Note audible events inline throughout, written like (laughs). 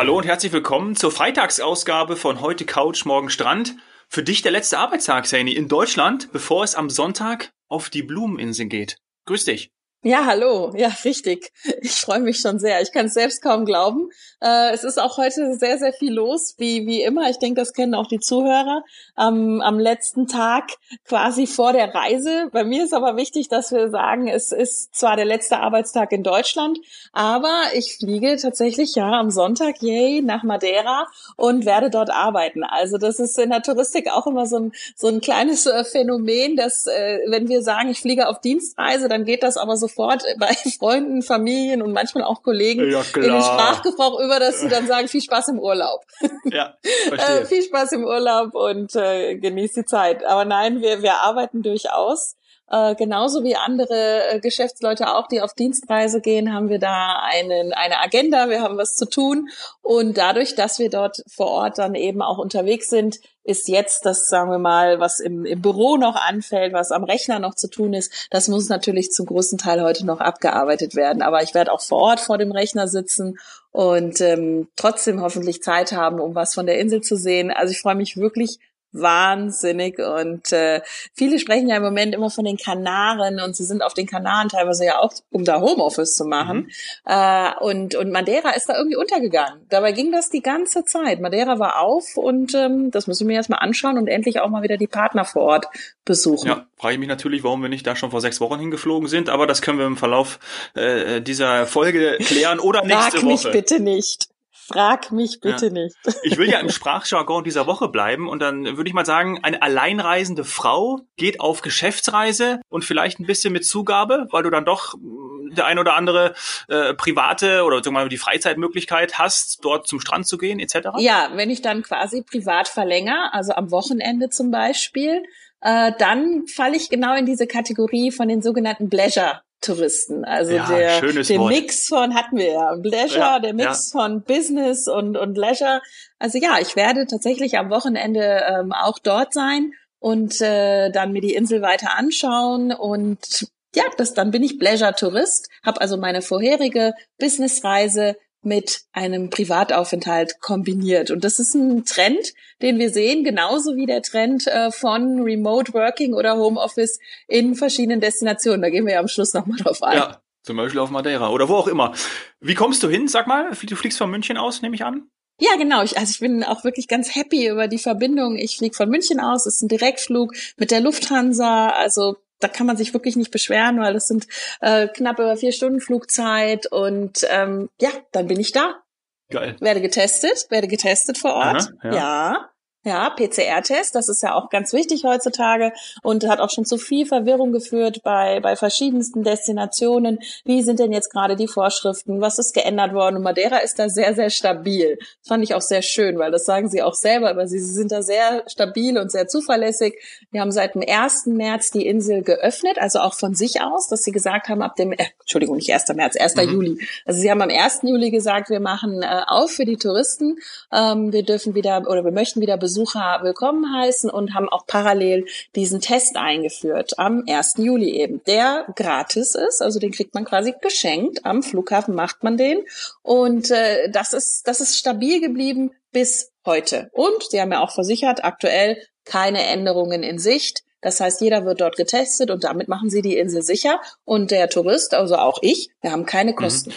Hallo und herzlich willkommen zur Freitagsausgabe von Heute Couch, Morgen Strand. Für dich der letzte Arbeitstag, Saini, in Deutschland, bevor es am Sonntag auf die Blumeninsel geht. Grüß dich. Ja, hallo. Ja, richtig. Ich freue mich schon sehr. Ich kann es selbst kaum glauben. Äh, es ist auch heute sehr, sehr viel los, wie, wie immer. Ich denke, das kennen auch die Zuhörer. Am, am letzten Tag quasi vor der Reise. Bei mir ist aber wichtig, dass wir sagen, es ist zwar der letzte Arbeitstag in Deutschland, aber ich fliege tatsächlich ja am Sonntag, yay, nach Madeira und werde dort arbeiten. Also das ist in der Touristik auch immer so ein, so ein kleines äh, Phänomen, dass äh, wenn wir sagen, ich fliege auf Dienstreise, dann geht das aber sofort (laughs) bei Freunden, Familien und manchmal auch Kollegen Ja, in den Sprachgebrauch über, dass sie dann sagen, viel Spaß im Urlaub. (laughs) Ja, Äh, verstehe. viel Spaß im Urlaub und äh, genießt die Zeit. Aber nein, wir, wir arbeiten durchaus. Äh, genauso wie andere äh, Geschäftsleute auch, die auf Dienstreise gehen, haben wir da einen, eine Agenda, wir haben was zu tun. Und dadurch, dass wir dort vor Ort dann eben auch unterwegs sind, ist jetzt das, sagen wir mal, was im, im Büro noch anfällt, was am Rechner noch zu tun ist, das muss natürlich zum großen Teil heute noch abgearbeitet werden. Aber ich werde auch vor Ort vor dem Rechner sitzen und ähm, trotzdem hoffentlich Zeit haben, um was von der Insel zu sehen. Also ich freue mich wirklich wahnsinnig und äh, viele sprechen ja im Moment immer von den Kanaren und sie sind auf den Kanaren teilweise ja auch, um da Homeoffice zu machen äh, und und Madeira ist da irgendwie untergegangen. Dabei ging das die ganze Zeit. Madeira war auf und ähm, das müssen wir jetzt mal anschauen und endlich auch mal wieder die Partner vor Ort besuchen. Ja, frage ich mich natürlich, warum wir nicht da schon vor sechs Wochen hingeflogen sind, aber das können wir im Verlauf äh, dieser Folge klären oder nächste Frag mich Woche. bitte nicht. Frag mich bitte Ja. nicht. (laughs) Ich will ja im Sprachjargon dieser Woche bleiben und dann würde ich mal sagen, eine alleinreisende Frau geht auf Geschäftsreise und vielleicht ein bisschen mit Zugabe, weil du dann doch mh, der ein oder andere äh, private oder sagen wir mal die Freizeitmöglichkeit hast, dort zum Strand zu gehen etc. Ja, wenn ich dann quasi privat verlängere, also am Wochenende zum Beispiel, äh, dann falle ich genau in diese Kategorie von den sogenannten Pleasure. Touristen, also Ja, der, der Wort. Mix von hatten wir ja Pleasure, Ja, der Mix von Business und und Leisure. Also ja, ich werde tatsächlich am Wochenende ähm, auch dort sein und äh, dann mir die Insel weiter anschauen und ja, das dann bin ich Pleasure Tourist, habe also meine vorherige Businessreise mit einem Privataufenthalt kombiniert. Und das ist ein Trend, den wir sehen, genauso wie der Trend äh, von Remote Working oder Homeoffice in verschiedenen Destinationen. Da gehen wir ja am Schluss nochmal drauf ein. Ja, zum Beispiel auf Madeira oder wo auch immer. Wie kommst du hin? Sag mal, du fliegst von München aus, nehme ich an. Ja, genau. Ich, also ich bin auch wirklich ganz happy über die Verbindung. Ich fliege von München aus, es ist ein Direktflug mit der Lufthansa. Also da kann man sich wirklich nicht beschweren, weil das sind äh, knapp über vier Stunden Flugzeit. Und ähm, ja, dann bin ich da. Geil. Werde getestet, werde getestet vor Ort. Aha, ja. ja. Ja, PCR-Test, das ist ja auch ganz wichtig heutzutage und hat auch schon zu viel Verwirrung geführt bei, bei verschiedensten Destinationen. Wie sind denn jetzt gerade die Vorschriften? Was ist geändert worden? Und Madeira ist da sehr, sehr stabil. Das fand ich auch sehr schön, weil das sagen sie auch selber, aber sie, sie sind da sehr stabil und sehr zuverlässig. Wir haben seit dem 1. März die Insel geöffnet, also auch von sich aus, dass sie gesagt haben, ab dem, äh, Entschuldigung, nicht 1. März, 1. Mhm. Juli. Also sie haben am 1. Juli gesagt, wir machen äh, auf für die Touristen. Ähm, wir dürfen wieder oder wir möchten wieder Besucher willkommen heißen und haben auch parallel diesen Test eingeführt am 1. Juli eben, der gratis ist, also den kriegt man quasi geschenkt. Am Flughafen macht man den und äh, das ist das ist stabil geblieben bis heute. Und sie haben ja auch versichert, aktuell keine Änderungen in Sicht. Das heißt, jeder wird dort getestet und damit machen sie die Insel sicher. Und der Tourist, also auch ich, wir haben keine Kosten.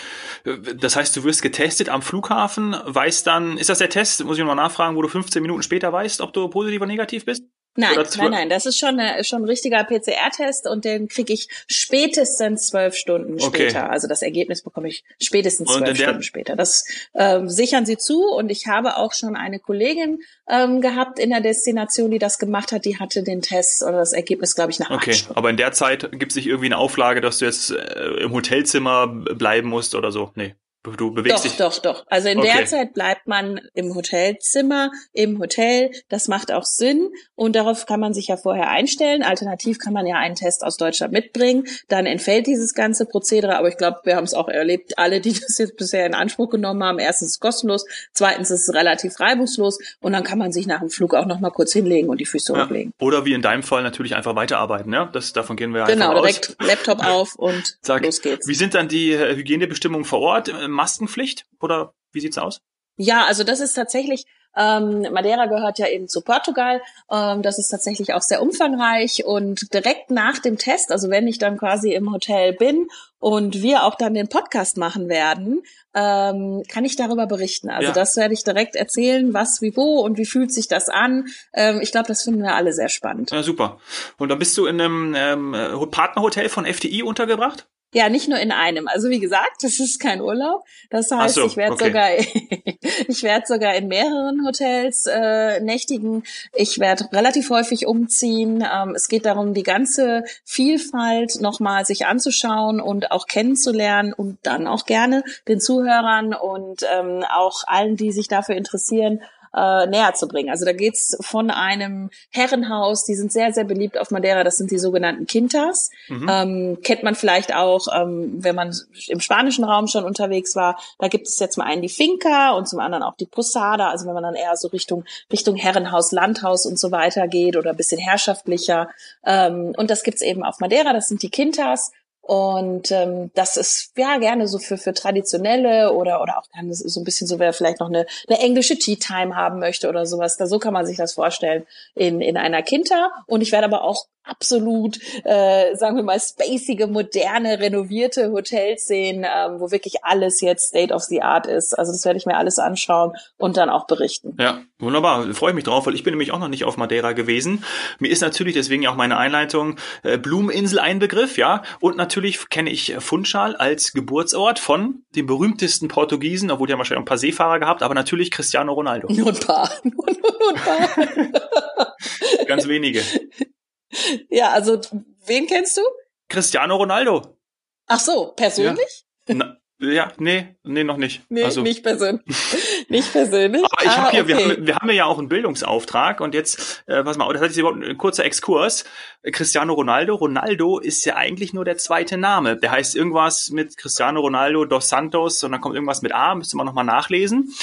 Das heißt, du wirst getestet am Flughafen, weißt dann, ist das der Test, muss ich noch mal nachfragen, wo du 15 Minuten später weißt, ob du positiv oder negativ bist? Nein, nein, nein, das ist schon, äh, schon ein richtiger PCR-Test und den kriege ich spätestens zwölf Stunden Okay. später. Also das Ergebnis bekomme ich spätestens zwölf Stunden später. Das ähm, sichern sie zu und ich habe auch schon eine Kollegin ähm, gehabt in der Destination, die das gemacht hat. Die hatte den Test oder das Ergebnis, glaube ich, nach Okay, aber in der Zeit gibt es nicht irgendwie eine Auflage, dass du jetzt äh, im Hotelzimmer bleiben musst oder so? Nee, du bewegst Doch, dich. doch, doch. Also in Okay. der Zeit bleibt man im Hotelzimmer, im Hotel. Das macht auch Sinn. Und darauf kann man sich ja vorher einstellen. Alternativ kann man ja einen Test aus Deutschland mitbringen. Dann entfällt dieses ganze Prozedere. Aber ich glaube, wir haben es auch erlebt. Alle, die (laughs) das jetzt bisher in Anspruch genommen haben. Erstens ist es kostenlos. Zweitens ist es relativ reibungslos. Und dann kann man sich nach dem Flug auch noch mal kurz hinlegen und die Füße Ja. hochlegen. Oder wie in deinem Fall natürlich einfach weiterarbeiten, ja? Das, davon gehen wir Genau, einfach aus. direkt Laptop (laughs) auf und Sag, los geht's. Wie sind dann die äh, Hygienebestimmungen vor Ort? Maskenpflicht oder wie sieht's aus? Ja, also das ist tatsächlich ähm, Madeira gehört ja eben zu Portugal. Ähm, das ist tatsächlich auch sehr umfangreich und direkt nach dem Test, also wenn ich dann quasi im Hotel bin und wir auch dann den Podcast machen werden, ähm, kann ich darüber berichten. Also ja. das werde ich direkt erzählen, was, wie, wo und wie fühlt sich das an. Ähm, ich glaube, das finden wir alle sehr spannend. Ja, super. Und dann bist du in einem ähm, Partnerhotel von FDI untergebracht? Ja, nicht nur in einem. Also wie gesagt, das ist kein Urlaub. Das heißt, so, ich werde okay. sogar, (laughs) ich werde sogar in mehreren Hotels äh, nächtigen. Ich werde relativ häufig umziehen. Ähm, es geht darum, die ganze Vielfalt nochmal sich anzuschauen und auch kennenzulernen und dann auch gerne den Zuhörern und ähm, auch allen, die sich dafür interessieren, äh, näher zu bringen. Also da geht's von einem Herrenhaus, die sind sehr, sehr beliebt auf Madeira, das sind die sogenannten Quintas. Mhm. Ähm, kennt man vielleicht auch, ähm, wenn man im spanischen Raum schon unterwegs war. Da gibt es jetzt mal einen die Finca und zum anderen auch die Posada. Also wenn man dann eher so Richtung, Richtung Herrenhaus, Landhaus und so weiter geht oder ein bisschen herrschaftlicher. Ähm, und das gibt's eben auf Madeira, das sind die Quintas. Und ähm, das ist ja gerne so für, für traditionelle oder, oder auch gerne so ein bisschen so, wer vielleicht noch eine, eine englische Tea Time haben möchte oder sowas. Da so kann man sich das vorstellen in, in einer Kinta. Und ich werde aber auch absolut, äh, sagen wir mal, spacige, moderne, renovierte Hotels sehen, ähm, wo wirklich alles jetzt State of the Art ist. Also das werde ich mir alles anschauen und dann auch berichten. Ja, wunderbar. Freue ich mich drauf, weil ich bin nämlich auch noch nicht auf Madeira gewesen. Mir ist natürlich deswegen ja auch meine Einleitung äh, Blumeninsel ein Begriff, ja. Und natürlich kenne ich Funchal als Geburtsort von dem berühmtesten Portugiesen, obwohl die haben wahrscheinlich ein paar Seefahrer gehabt, aber natürlich Cristiano Ronaldo. Nur ein paar. Nur, (laughs) nur ein paar. Ganz wenige. (laughs) Ja, also wen kennst du? Cristiano Ronaldo. Ach so, persönlich? Ja. Na, ja, nee, nee, noch nicht. Nee, also. nicht persönlich. (laughs) nicht persönlich. Aber ich ah, habe hier, okay. wir, haben, wir haben ja auch einen Bildungsauftrag und jetzt, äh, pass mal, das ist überhaupt ein kurzer Exkurs. Cristiano Ronaldo, Ronaldo ist ja eigentlich nur der zweite Name. Der heißt irgendwas mit Cristiano Ronaldo dos Santos und dann kommt irgendwas mit A, müsste man nochmal nachlesen.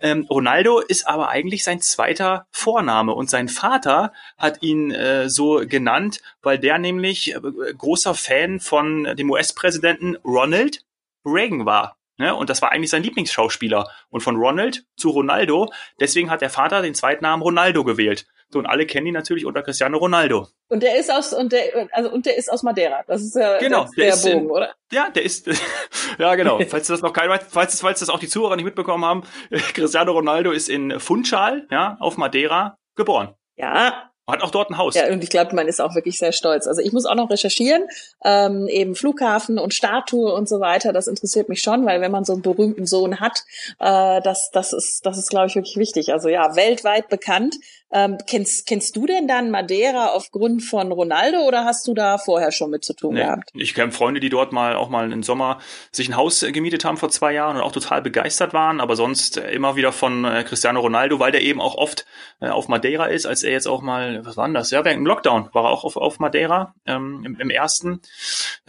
Ähm, Ronaldo ist aber eigentlich sein zweiter Vorname und sein Vater hat ihn äh, so genannt, weil der nämlich äh, großer Fan von dem US-Präsidenten Ronald Reagan war. Ne? Und das war eigentlich sein Lieblingsschauspieler. Und von Ronald zu Ronaldo, deswegen hat der Vater den zweiten Namen Ronaldo gewählt. So, und alle kennen ihn natürlich unter Cristiano Ronaldo. Und der ist aus und der also und der ist aus Madeira. Das ist ja genau, der, der Bogen, in, oder? Ja, der ist (laughs) ja genau. (laughs) falls das noch kein falls falls das auch die Zuhörer nicht mitbekommen haben, (laughs) Cristiano Ronaldo ist in Funchal, ja, auf Madeira geboren. Ja, hat auch dort ein Haus. Ja, und ich glaube, man ist auch wirklich sehr stolz. Also ich muss auch noch recherchieren, ähm, eben Flughafen und Statue und so weiter. Das interessiert mich schon, weil wenn man so einen berühmten Sohn hat, äh, das, das ist, das ist, glaube ich, wirklich wichtig. Also ja, weltweit bekannt. Ähm, kennst, kennst du denn dann Madeira aufgrund von Ronaldo oder hast du da vorher schon mit zu tun nee, gehabt? Ich kenne Freunde, die dort mal auch mal im Sommer sich ein Haus äh, gemietet haben vor zwei Jahren und auch total begeistert waren, aber sonst äh, immer wieder von äh, Cristiano Ronaldo, weil der eben auch oft äh, auf Madeira ist, als er jetzt auch mal, was war denn das? Ja, während dem Lockdown war er auch auf, auf Madeira ähm, im, im ersten.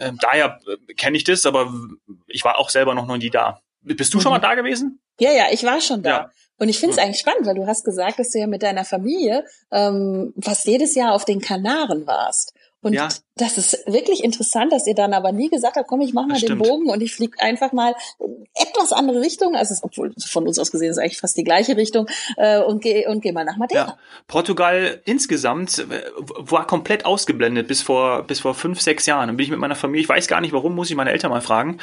Ähm, daher äh, kenne ich das, aber ich war auch selber noch nie da. Bist du mhm. schon mal da gewesen? Ja, ja, ich war schon da. Ja. Und ich finde es eigentlich spannend, weil du hast gesagt, dass du ja mit deiner Familie ähm, fast jedes Jahr auf den Kanaren warst. Und ja. das ist wirklich interessant, dass ihr dann aber nie gesagt habt, komm, ich mach mal den Bogen und ich fliege einfach mal etwas andere Richtung, also es, obwohl von uns aus gesehen ist eigentlich fast die gleiche Richtung äh, und geh und geh mal nach Madeira. Ja. Portugal insgesamt äh, war komplett ausgeblendet bis vor bis vor fünf sechs Jahren. Dann bin ich mit meiner Familie, ich weiß gar nicht, warum, muss ich meine Eltern mal fragen,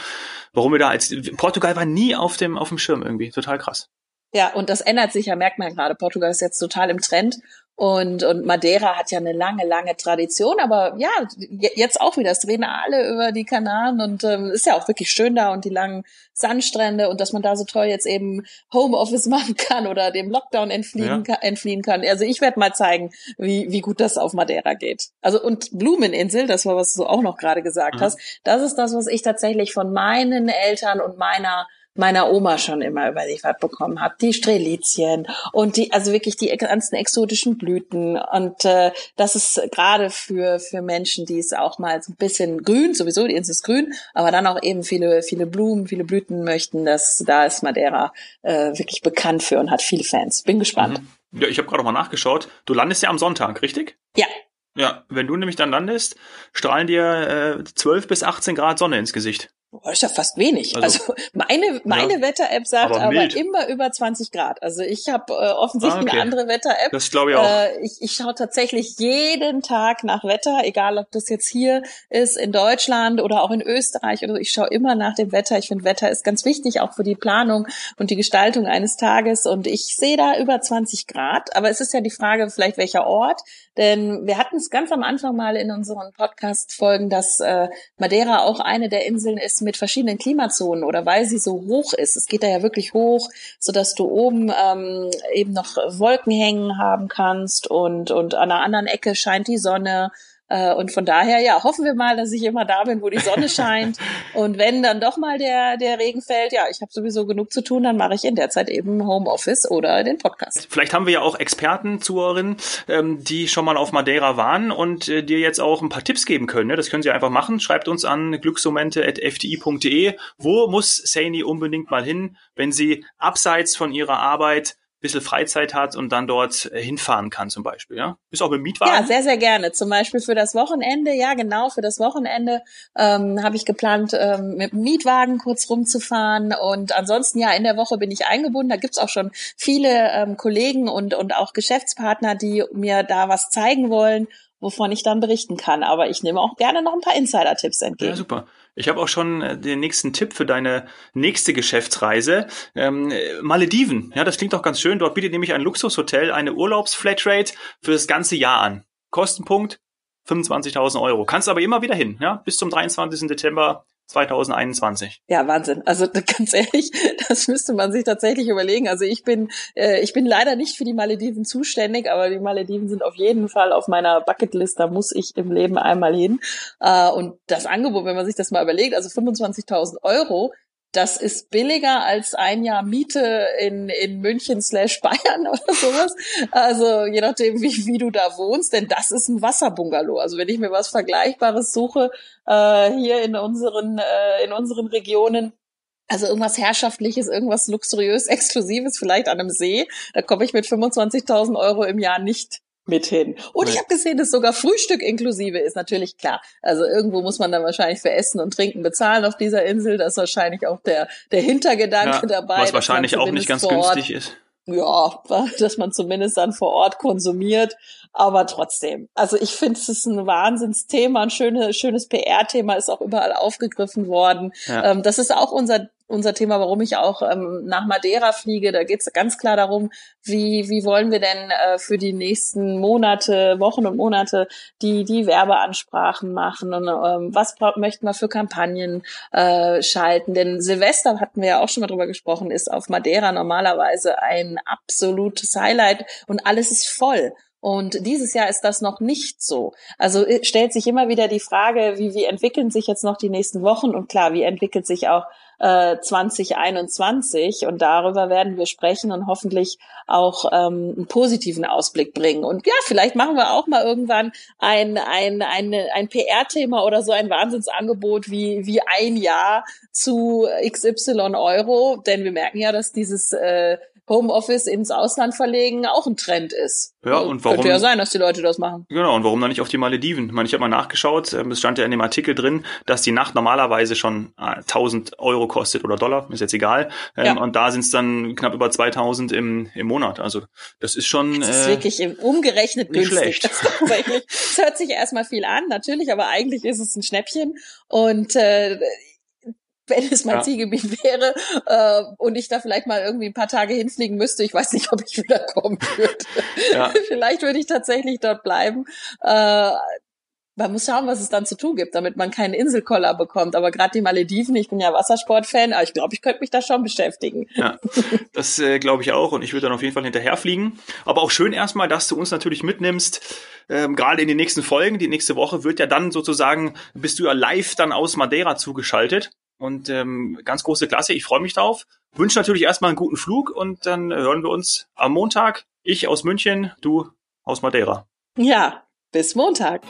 warum wir da als Portugal war nie auf dem auf dem Schirm irgendwie, total krass. Ja, und das ändert sich ja, merkt man gerade. Portugal ist jetzt total im Trend und, und Madeira hat ja eine lange, lange Tradition, aber ja, jetzt auch wieder. Es reden alle über die Kanaren und ähm, ist ja auch wirklich schön da und die langen Sandstrände und dass man da so toll jetzt eben Homeoffice (laughs) machen kann oder dem Lockdown entfliehen, ja. kann, entfliehen kann. Also ich werde mal zeigen, wie, wie gut das auf Madeira geht. Also und Blumeninsel, das war, was du auch noch gerade gesagt mhm. hast, das ist das, was ich tatsächlich von meinen Eltern und meiner meiner Oma schon immer überliefert bekommen habe. Die Strelizien und die, also wirklich die ganzen exotischen Blüten. Und äh, das ist gerade für, für Menschen, die es auch mal so ein bisschen grün, sowieso, die Insel ist grün, aber dann auch eben viele, viele Blumen, viele Blüten möchten, dass da ist Madeira äh, wirklich bekannt für und hat viele Fans. Bin gespannt. Mhm. Ja, ich habe gerade mal nachgeschaut. Du landest ja am Sonntag, richtig? Ja. Ja, wenn du nämlich dann landest, strahlen dir äh, 12 bis 18 Grad Sonne ins Gesicht. Das ist ja fast wenig. Also, also (laughs) meine meine ja, Wetter-App sagt aber, aber, immer über 20 Grad. Also ich habe äh, offensichtlich ah, okay. eine andere Wetter-App. Das glaube ich auch. Äh, ich, ich schaue tatsächlich jeden Tag nach Wetter, egal ob das jetzt hier ist in Deutschland oder auch in Österreich oder so. Ich schaue immer nach dem Wetter. Ich finde Wetter ist ganz wichtig auch für die Planung und die Gestaltung eines Tages. Und ich sehe da über 20 Grad. Aber es ist ja die Frage, vielleicht welcher Ort. Denn wir hatten es ganz am Anfang mal in unseren Podcast-Folgen, dass äh, Madeira auch eine der Inseln ist mit verschiedenen Klimazonen oder weil sie so hoch ist. Es geht da ja wirklich hoch, so dass du oben ähm, eben noch Wolken hängen haben kannst und und an einer anderen Ecke scheint die Sonne äh, und von daher, ja, hoffen wir mal, dass ich immer da bin, wo die Sonne (laughs) scheint. Und wenn dann doch mal der, der Regen fällt, ja, ich habe sowieso genug zu tun, dann mache ich in der Zeit eben Homeoffice oder den Podcast. Vielleicht haben wir ja auch Experten, Zuhörerinnen, ähm, die schon mal auf Madeira waren und äh, dir jetzt auch ein paar Tipps geben können. Ne? Das können sie einfach machen. Schreibt uns an glücksmomente.fdi.de. Wo muss Saini unbedingt mal hin, wenn sie abseits von ihrer Arbeit bisschen Freizeit hat und dann dort äh, hinfahren kann zum Beispiel, ja? Bist auch mit Mietwagen? Ja, sehr, sehr gerne. Zum Beispiel für das Wochenende, ja genau, für das Wochenende ähm, habe ich geplant, ähm, mit dem Mietwagen kurz rumzufahren und ansonsten, ja, in der Woche bin ich eingebunden. Da gibt's auch schon viele ähm, Kollegen und, und auch Geschäftspartner, die mir da was zeigen wollen wovon ich dann berichten kann. Aber ich nehme auch gerne noch ein paar Insider-Tipps entgegen. Ja, super. Ich habe auch schon äh, den nächsten Tipp für deine nächste Geschäftsreise. Ähm, Malediven, ja, das klingt doch ganz schön. Dort bietet nämlich ein Luxushotel eine Urlaubsflatrate für das ganze Jahr an. Kostenpunkt 25.000 Euro. Kannst aber immer wieder hin, ja, bis zum 23. Dezember 2021. Ja, Wahnsinn. Also (laughs) ganz ehrlich, das müsste man sich tatsächlich überlegen. Also ich bin, äh, ich bin leider nicht für die Malediven zuständig, aber die Malediven sind auf jeden Fall auf meiner Bucketlist. Da muss ich im Leben einmal hin. Äh, und das Angebot, wenn man sich das mal überlegt, also 25.000 Euro das ist billiger als ein Jahr Miete in, in München slash Bayern (laughs) oder sowas. Also je nachdem, wie, wie du da wohnst, denn das ist ein Wasserbungalow. Also wenn ich mir was Vergleichbares suche äh, hier in unseren, äh, in unseren Regionen, also irgendwas Herrschaftliches, irgendwas luxuriös, (laughs) Exklusives, vielleicht an einem See, da komme ich mit 25.000 Euro im Jahr nicht mit hin. Und Nein. ich habe gesehen, dass sogar Frühstück inklusive ist. Natürlich klar. Also irgendwo muss man dann wahrscheinlich für Essen und Trinken bezahlen auf dieser Insel. Das ist wahrscheinlich auch der, der Hintergedanke ja, dabei. Was wahrscheinlich auch nicht ganz günstig ist. Ja, dass man zumindest dann vor Ort konsumiert. Aber trotzdem. Also ich finde, es ist ein Wahnsinnsthema, ein schönes, schönes PR-Thema, ist auch überall aufgegriffen worden. Ja. Ähm, das ist auch unser unser Thema, warum ich auch ähm, nach Madeira fliege. Da geht es ganz klar darum, wie, wie wollen wir denn äh, für die nächsten Monate, Wochen und Monate die, die Werbeansprachen machen und ähm, was möchten wir für Kampagnen äh, schalten. Denn Silvester, hatten wir ja auch schon mal drüber gesprochen, ist auf Madeira normalerweise ein absolutes Highlight und alles ist voll. Und dieses Jahr ist das noch nicht so. Also äh, stellt sich immer wieder die Frage, wie, wie entwickeln sich jetzt noch die nächsten Wochen? Und klar, wie entwickelt sich auch äh, 2021? Und darüber werden wir sprechen und hoffentlich auch ähm, einen positiven Ausblick bringen. Und ja, vielleicht machen wir auch mal irgendwann ein, ein, ein, ein PR-Thema oder so ein Wahnsinnsangebot wie, wie ein Jahr zu XY Euro. Denn wir merken ja, dass dieses äh, Homeoffice ins Ausland verlegen auch ein Trend ist. Ja, also und warum? Könnte ja sein, dass die Leute das machen. Genau, und warum dann nicht auf die Malediven? Ich meine, ich habe mal nachgeschaut, ähm, es stand ja in dem Artikel drin, dass die Nacht normalerweise schon 1000 äh, Euro kostet oder Dollar, ist jetzt egal. Ähm, ja. Und da sind es dann knapp über 2000 im, im Monat. Also das ist schon. Das ist äh, wirklich umgerechnet nicht günstig. Schlecht. Das, das hört sich erstmal viel an, natürlich, aber eigentlich ist es ein Schnäppchen. Und äh, wenn es mein ja. Zielgebiet (laughs) wäre äh, und ich da vielleicht mal irgendwie ein paar Tage hinfliegen müsste. Ich weiß nicht, ob ich (laughs) wieder kommen würde. Ja. (laughs) vielleicht würde ich tatsächlich dort bleiben. Äh, man muss schauen, was es dann zu tun gibt, damit man keinen Inselkoller bekommt. Aber gerade die Malediven, ich bin ja Wassersportfan, aber ich glaube, ich könnte mich da schon beschäftigen. Ja, das äh, glaube ich auch und ich würde dann auf jeden Fall hinterherfliegen. Aber auch schön erstmal, dass du uns natürlich mitnimmst, ähm, gerade in den nächsten Folgen. Die nächste Woche wird ja dann sozusagen, bist du ja live dann aus Madeira zugeschaltet. Und ähm, ganz große Klasse, ich freue mich drauf. Wünsche natürlich erstmal einen guten Flug und dann hören wir uns am Montag. Ich aus München, du aus Madeira. Ja, bis Montag.